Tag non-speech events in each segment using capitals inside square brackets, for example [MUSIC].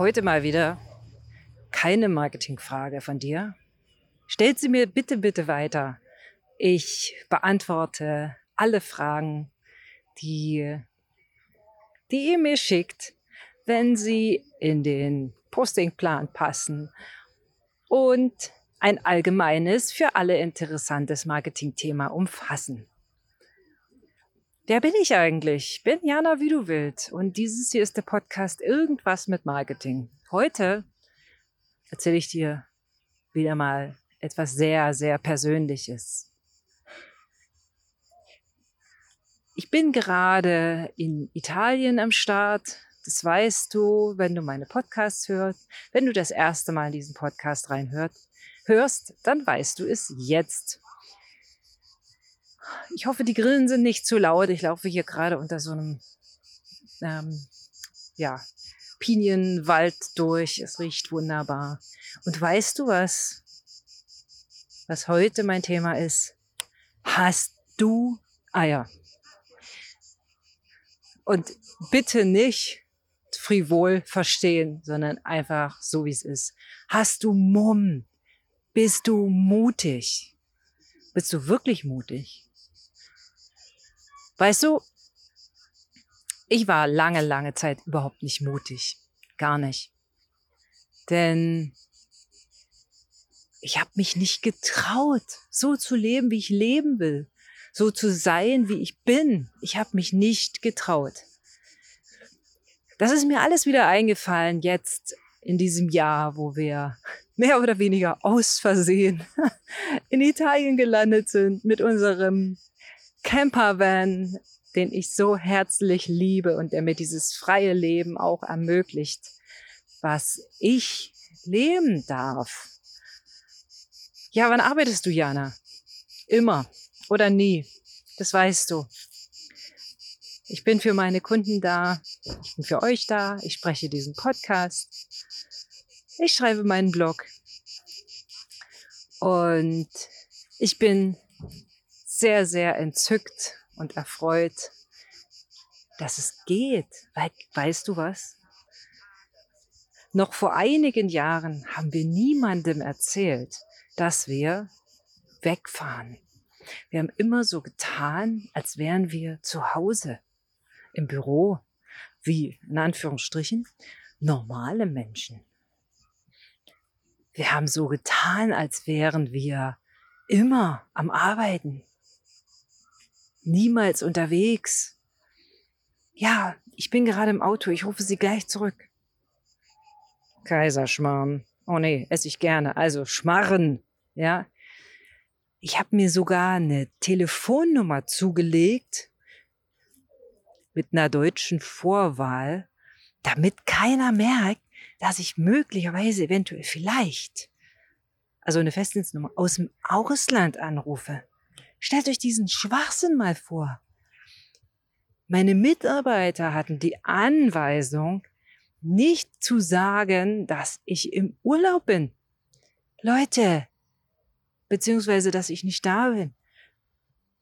Heute mal wieder keine Marketingfrage von dir. Stellt sie mir bitte, bitte weiter. Ich beantworte alle Fragen, die, die ihr mir schickt, wenn sie in den Postingplan passen und ein allgemeines, für alle interessantes Marketingthema umfassen. Wer bin ich eigentlich? Bin Jana, wie du willst. Und dieses hier ist der Podcast Irgendwas mit Marketing. Heute erzähle ich dir wieder mal etwas sehr, sehr Persönliches. Ich bin gerade in Italien am Start. Das weißt du, wenn du meine Podcasts hörst. Wenn du das erste Mal diesen Podcast reinhörst, hörst, dann weißt du es jetzt. Ich hoffe, die Grillen sind nicht zu laut. Ich laufe hier gerade unter so einem ähm, ja, Pinienwald durch. Es riecht wunderbar. Und weißt du was? Was heute mein Thema ist? Hast du Eier? Und bitte nicht frivol verstehen, sondern einfach so, wie es ist. Hast du Mumm? Bist du mutig? Bist du wirklich mutig? Weißt du, ich war lange, lange Zeit überhaupt nicht mutig. Gar nicht. Denn ich habe mich nicht getraut, so zu leben, wie ich leben will. So zu sein, wie ich bin. Ich habe mich nicht getraut. Das ist mir alles wieder eingefallen jetzt in diesem Jahr, wo wir [LAUGHS] mehr oder weniger aus Versehen [LAUGHS] in Italien gelandet sind mit unserem Campervan, den ich so herzlich liebe und der mir dieses freie Leben auch ermöglicht, was ich leben darf. Ja, wann arbeitest du, Jana? Immer oder nie. Das weißt du. Ich bin für meine Kunden da. Ich bin für euch da. Ich spreche diesen Podcast. Ich schreibe meinen Blog. Und ich bin sehr, sehr entzückt und erfreut, dass es geht. Weil, weißt du was? Noch vor einigen Jahren haben wir niemandem erzählt, dass wir wegfahren. Wir haben immer so getan, als wären wir zu Hause, im Büro, wie, in Anführungsstrichen, normale Menschen. Wir haben so getan, als wären wir immer am Arbeiten, niemals unterwegs. Ja, ich bin gerade im Auto, ich rufe Sie gleich zurück. Kaiserschmarrn. Oh nee, esse ich gerne. Also Schmarren, ja. Ich habe mir sogar eine Telefonnummer zugelegt mit einer deutschen Vorwahl, damit keiner merkt, dass ich möglicherweise eventuell vielleicht, also eine Festnetznummer aus dem Ausland anrufe. Stellt euch diesen Schwachsinn mal vor. Meine Mitarbeiter hatten die Anweisung, nicht zu sagen, dass ich im Urlaub bin. Leute, beziehungsweise, dass ich nicht da bin.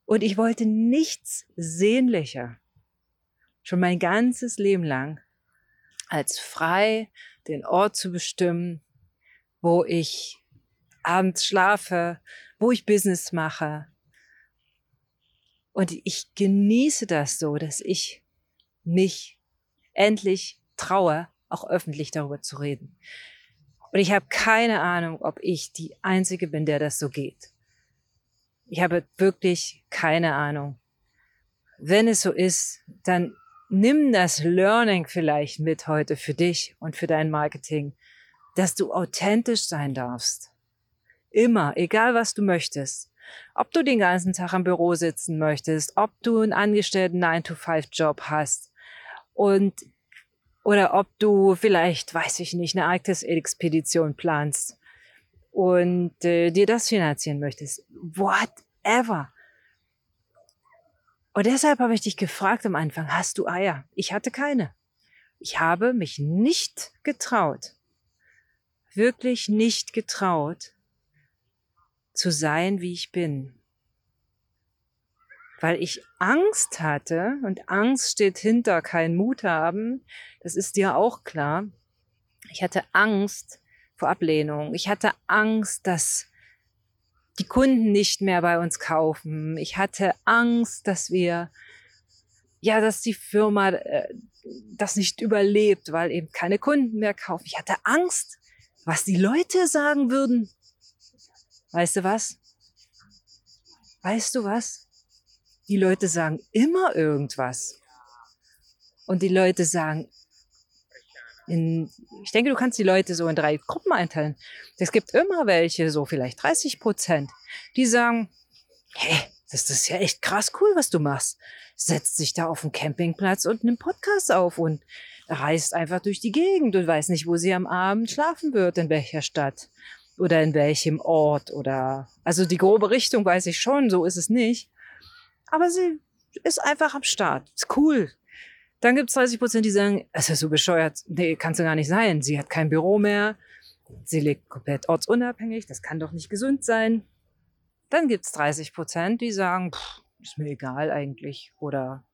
Und ich wollte nichts sehnlicher, schon mein ganzes Leben lang, als frei den Ort zu bestimmen, wo ich abends schlafe, wo ich Business mache, und ich genieße das so, dass ich mich endlich traue, auch öffentlich darüber zu reden. Und ich habe keine Ahnung, ob ich die Einzige bin, der das so geht. Ich habe wirklich keine Ahnung. Wenn es so ist, dann nimm das Learning vielleicht mit heute für dich und für dein Marketing, dass du authentisch sein darfst. Immer, egal was du möchtest. Ob du den ganzen Tag im Büro sitzen möchtest, ob du einen angestellten 9-to-5-Job hast und oder ob du vielleicht, weiß ich nicht, eine Arktis-Expedition planst und äh, dir das finanzieren möchtest. Whatever. Und deshalb habe ich dich gefragt am Anfang, hast du Eier? Ich hatte keine. Ich habe mich nicht getraut, wirklich nicht getraut, zu sein, wie ich bin. Weil ich Angst hatte, und Angst steht hinter kein Mut haben, das ist dir auch klar. Ich hatte Angst vor Ablehnung. Ich hatte Angst, dass die Kunden nicht mehr bei uns kaufen. Ich hatte Angst, dass wir, ja, dass die Firma äh, das nicht überlebt, weil eben keine Kunden mehr kaufen. Ich hatte Angst, was die Leute sagen würden. Weißt du was? Weißt du was? Die Leute sagen immer irgendwas. Und die Leute sagen, in, ich denke, du kannst die Leute so in drei Gruppen einteilen. Es gibt immer welche, so vielleicht 30 Prozent, die sagen, hey, das ist ja echt krass cool, was du machst. Setzt sich da auf den Campingplatz und nimmt Podcast auf und reist einfach durch die Gegend und weiß nicht, wo sie am Abend schlafen wird, in welcher Stadt oder in welchem Ort oder, also die grobe Richtung weiß ich schon, so ist es nicht. Aber sie ist einfach am Start. Ist cool. Dann gibt es 30 Prozent, die sagen, es ist so bescheuert, nee, kannst du gar nicht sein. Sie hat kein Büro mehr. Sie lebt komplett ortsunabhängig. Das kann doch nicht gesund sein. Dann gibt es 30 Prozent, die sagen, pff, ist mir egal eigentlich. Oder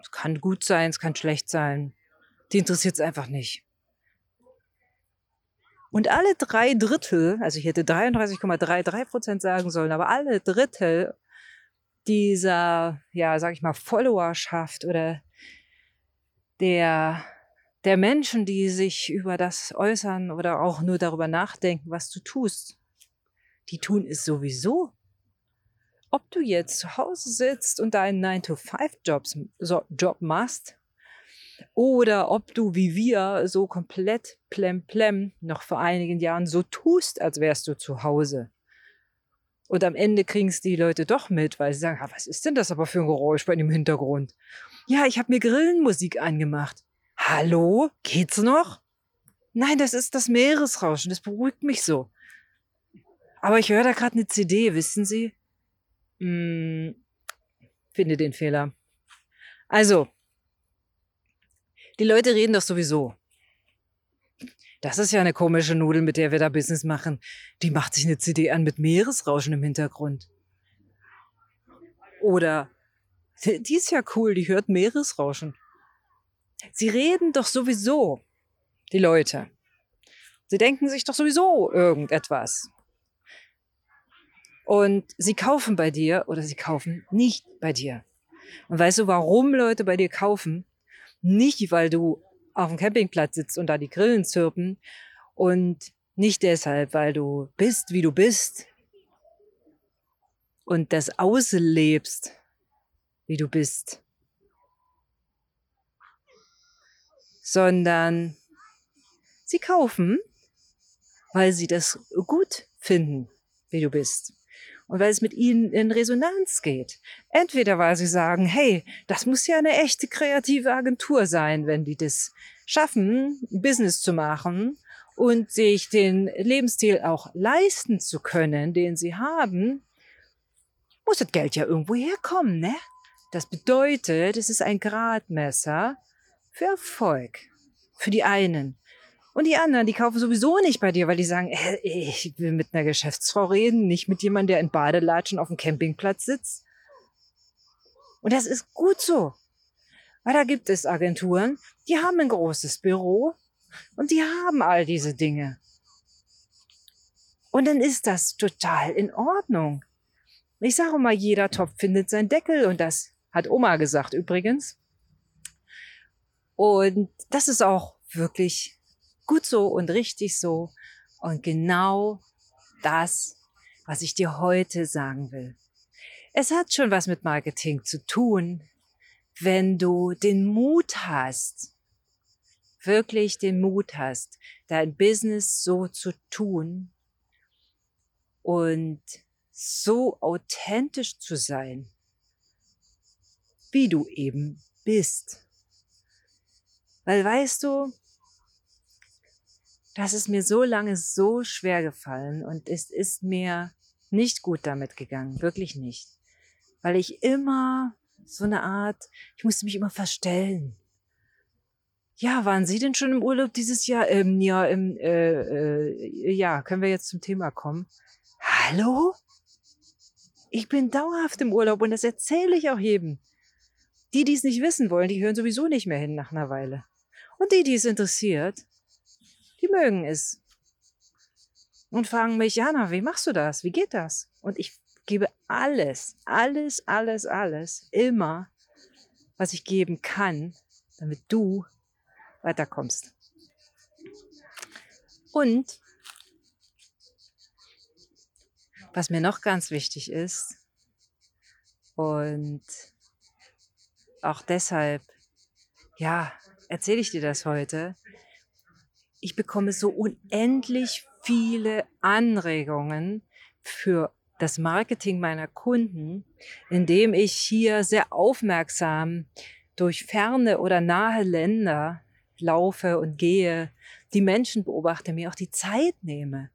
es kann gut sein, es kann schlecht sein. Die interessiert es einfach nicht. Und alle drei Drittel, also ich hätte 33,33 Prozent sagen sollen, aber alle Drittel dieser, ja, sag ich mal, Followerschaft oder der, der Menschen, die sich über das äußern oder auch nur darüber nachdenken, was du tust, die tun es sowieso. Ob du jetzt zu Hause sitzt und deinen 9-to-5-Job machst oder ob du wie wir so komplett plemplem noch vor einigen Jahren so tust, als wärst du zu Hause. Und am Ende kriegen es die Leute doch mit, weil sie sagen, ah, was ist denn das aber für ein Geräusch bei dem Hintergrund? Ja, ich habe mir Grillenmusik angemacht. Hallo? Geht's noch? Nein, das ist das Meeresrauschen, das beruhigt mich so. Aber ich höre da gerade eine CD, wissen Sie? Hm, finde den Fehler. Also, die Leute reden doch sowieso. Das ist ja eine komische Nudel, mit der wir da Business machen. Die macht sich eine CD an mit Meeresrauschen im Hintergrund. Oder, die ist ja cool, die hört Meeresrauschen. Sie reden doch sowieso, die Leute. Sie denken sich doch sowieso irgendetwas. Und sie kaufen bei dir oder sie kaufen nicht bei dir. Und weißt du, warum Leute bei dir kaufen? Nicht, weil du auf dem Campingplatz sitzt und da die Grillen zirpen und nicht deshalb, weil du bist, wie du bist und das auslebst, wie du bist, sondern sie kaufen, weil sie das gut finden, wie du bist und weil es mit ihnen in Resonanz geht. Entweder weil sie sagen, hey, das muss ja eine echte kreative Agentur sein, wenn die das schaffen, Business zu machen und sich den Lebensstil auch leisten zu können, den sie haben, muss das Geld ja irgendwo herkommen, ne? Das bedeutet, es ist ein Gradmesser für Erfolg. Für die einen. Und die anderen, die kaufen sowieso nicht bei dir, weil die sagen, äh, ich will mit einer Geschäftsfrau reden, nicht mit jemandem, der in Badelatschen auf dem Campingplatz sitzt. Und das ist gut so. Weil da gibt es Agenturen, die haben ein großes Büro und die haben all diese Dinge. Und dann ist das total in Ordnung. Ich sage mal, jeder Topf findet seinen Deckel und das hat Oma gesagt übrigens. Und das ist auch wirklich gut so und richtig so und genau das, was ich dir heute sagen will. Es hat schon was mit Marketing zu tun, wenn du den Mut hast, wirklich den Mut hast, dein Business so zu tun und so authentisch zu sein, wie du eben bist. Weil weißt du, das ist mir so lange so schwer gefallen und es ist mir nicht gut damit gegangen, wirklich nicht. Weil ich immer so eine Art, ich musste mich immer verstellen. Ja, waren Sie denn schon im Urlaub dieses Jahr? Ähm, ja, im, äh, äh, ja, können wir jetzt zum Thema kommen? Hallo? Ich bin dauerhaft im Urlaub und das erzähle ich auch jedem. Die, die es nicht wissen wollen, die hören sowieso nicht mehr hin nach einer Weile. Und die, die es interessiert, mögen ist. Und fragen mich, Jana, wie machst du das? Wie geht das? Und ich gebe alles, alles, alles, alles, immer, was ich geben kann, damit du weiterkommst. Und was mir noch ganz wichtig ist, und auch deshalb, ja, erzähle ich dir das heute. Ich bekomme so unendlich viele Anregungen für das Marketing meiner Kunden, indem ich hier sehr aufmerksam durch ferne oder nahe Länder laufe und gehe, die Menschen beobachte, mir auch die Zeit nehme,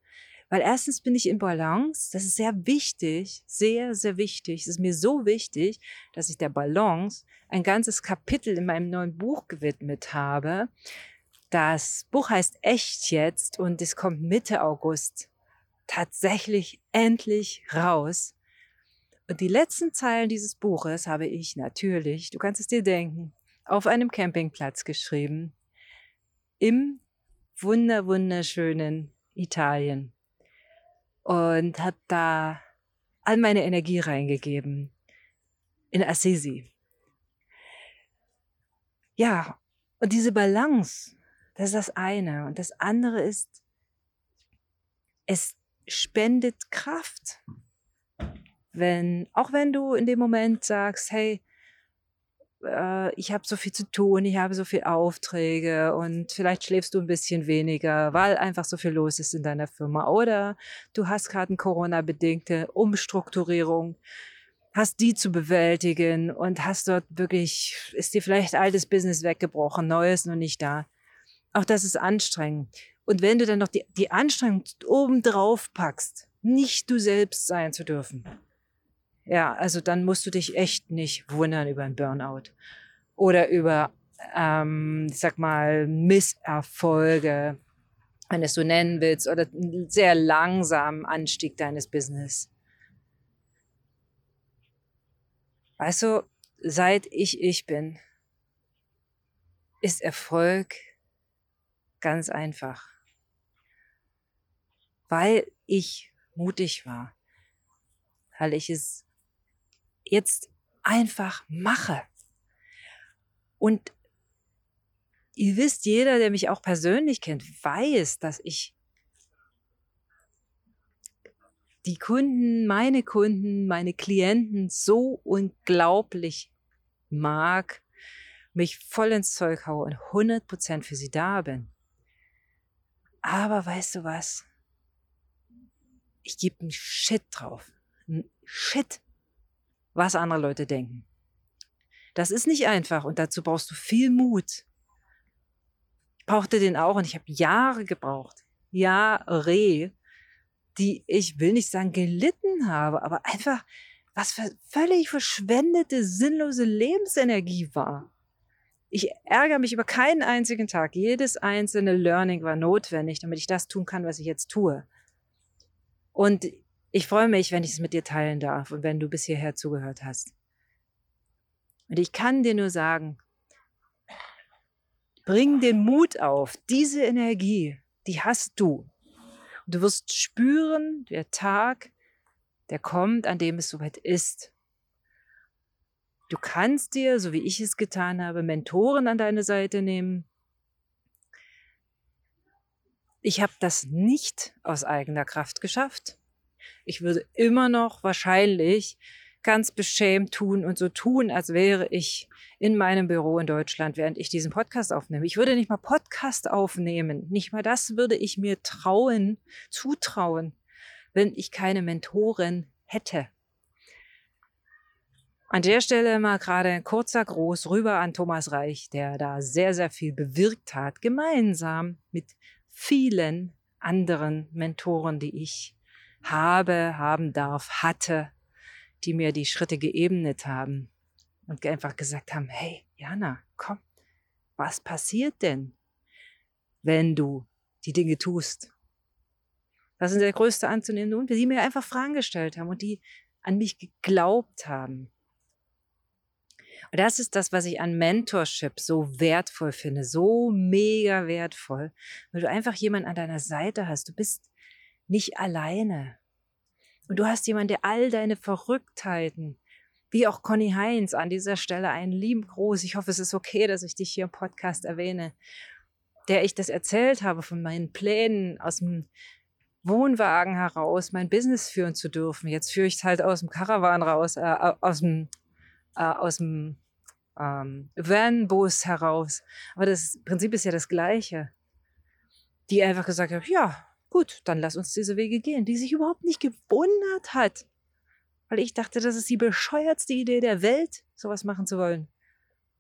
weil erstens bin ich in Balance. Das ist sehr wichtig, sehr, sehr wichtig. Es ist mir so wichtig, dass ich der Balance ein ganzes Kapitel in meinem neuen Buch gewidmet habe. Das Buch heißt Echt jetzt und es kommt Mitte August tatsächlich endlich raus. Und die letzten Zeilen dieses Buches habe ich natürlich, du kannst es dir denken, auf einem Campingplatz geschrieben. Im wunder, wunderschönen Italien und habe da all meine Energie reingegeben in Assisi. Ja, und diese Balance, das ist das eine. Und das andere ist, es spendet Kraft. Wenn, auch wenn du in dem Moment sagst, hey, äh, ich habe so viel zu tun, ich habe so viele Aufträge und vielleicht schläfst du ein bisschen weniger, weil einfach so viel los ist in deiner Firma. Oder du hast gerade eine Corona-bedingte Umstrukturierung, hast die zu bewältigen und hast dort wirklich, ist dir vielleicht altes Business weggebrochen, neues noch nicht da. Auch das ist anstrengend. Und wenn du dann noch die, die Anstrengung oben drauf packst, nicht du selbst sein zu dürfen, ja, also dann musst du dich echt nicht wundern über einen Burnout oder über, ähm, ich sag mal, Misserfolge, wenn du es so nennen willst, oder einen sehr langsamen Anstieg deines Business. Weißt du, seit ich ich bin, ist Erfolg ganz einfach. Weil ich mutig war, weil ich es jetzt einfach mache. Und ihr wisst, jeder, der mich auch persönlich kennt, weiß, dass ich die Kunden, meine Kunden, meine Klienten so unglaublich mag, mich voll ins Zeug haue und 100% für sie da bin. Aber weißt du was? Ich gebe einen Shit drauf. Ein Shit was andere Leute denken. Das ist nicht einfach und dazu brauchst du viel Mut. Ich brauchte den auch und ich habe Jahre gebraucht. Jahre, die ich will nicht sagen gelitten habe, aber einfach was für völlig verschwendete, sinnlose Lebensenergie war. Ich ärgere mich über keinen einzigen Tag. Jedes einzelne Learning war notwendig, damit ich das tun kann, was ich jetzt tue. Und ich freue mich, wenn ich es mit dir teilen darf und wenn du bis hierher zugehört hast. Und ich kann dir nur sagen, bring den Mut auf, diese Energie, die hast du. Und du wirst spüren, der Tag, der kommt, an dem es soweit ist. Du kannst dir, so wie ich es getan habe, Mentoren an deine Seite nehmen. Ich habe das nicht aus eigener Kraft geschafft. Ich würde immer noch wahrscheinlich ganz beschämt tun und so tun, als wäre ich in meinem Büro in Deutschland, während ich diesen Podcast aufnehme. Ich würde nicht mal Podcast aufnehmen. Nicht mal das würde ich mir trauen, zutrauen, wenn ich keine Mentorin hätte. An der Stelle mal gerade ein kurzer Gruß rüber an Thomas Reich, der da sehr, sehr viel bewirkt hat, gemeinsam mit vielen anderen Mentoren, die ich habe, haben darf, hatte, die mir die Schritte geebnet haben und einfach gesagt haben, hey, Jana, komm, was passiert denn, wenn du die Dinge tust? Das ist der größte anzunehmende und die mir einfach Fragen gestellt haben und die an mich geglaubt haben. Das ist das, was ich an Mentorship so wertvoll finde, so mega wertvoll, weil du einfach jemanden an deiner Seite hast. Du bist nicht alleine. Und du hast jemanden, der all deine Verrücktheiten, wie auch Conny Heinz an dieser Stelle einen lieben Gruß. Ich hoffe, es ist okay, dass ich dich hier im Podcast erwähne, der ich das erzählt habe von meinen Plänen aus dem Wohnwagen heraus, mein Business führen zu dürfen. Jetzt führe ich es halt aus dem Caravan raus, äh, aus dem, äh, aus dem ähm, Van-Bus heraus. Aber das Prinzip ist ja das gleiche. Die einfach gesagt hat, ja, gut, dann lass uns diese Wege gehen, die sich überhaupt nicht gewundert hat. Weil ich dachte, das ist die bescheuertste Idee der Welt, sowas machen zu wollen.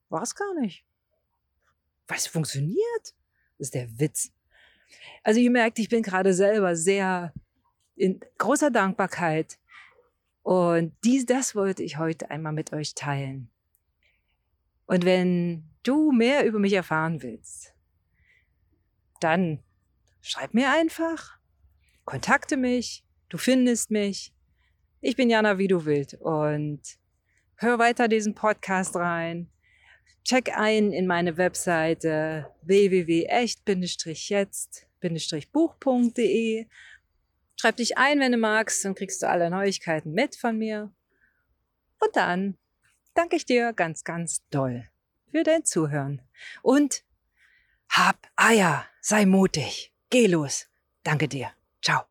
War es gar nicht. Es funktioniert. Das ist der Witz. Also ihr merkt, ich bin gerade selber sehr in großer Dankbarkeit. Und dies, das wollte ich heute einmal mit euch teilen. Und wenn du mehr über mich erfahren willst, dann schreib mir einfach, kontakte mich, du findest mich. Ich bin Jana, wie du willst. Und hör weiter diesen Podcast rein. Check ein in meine Webseite www.echt-jetzt-buch.de. Schreib dich ein, wenn du magst, dann kriegst du alle Neuigkeiten mit von mir. Und dann danke ich dir ganz, ganz doll für dein Zuhören. Und hab Eier, sei mutig, geh los. Danke dir. Ciao.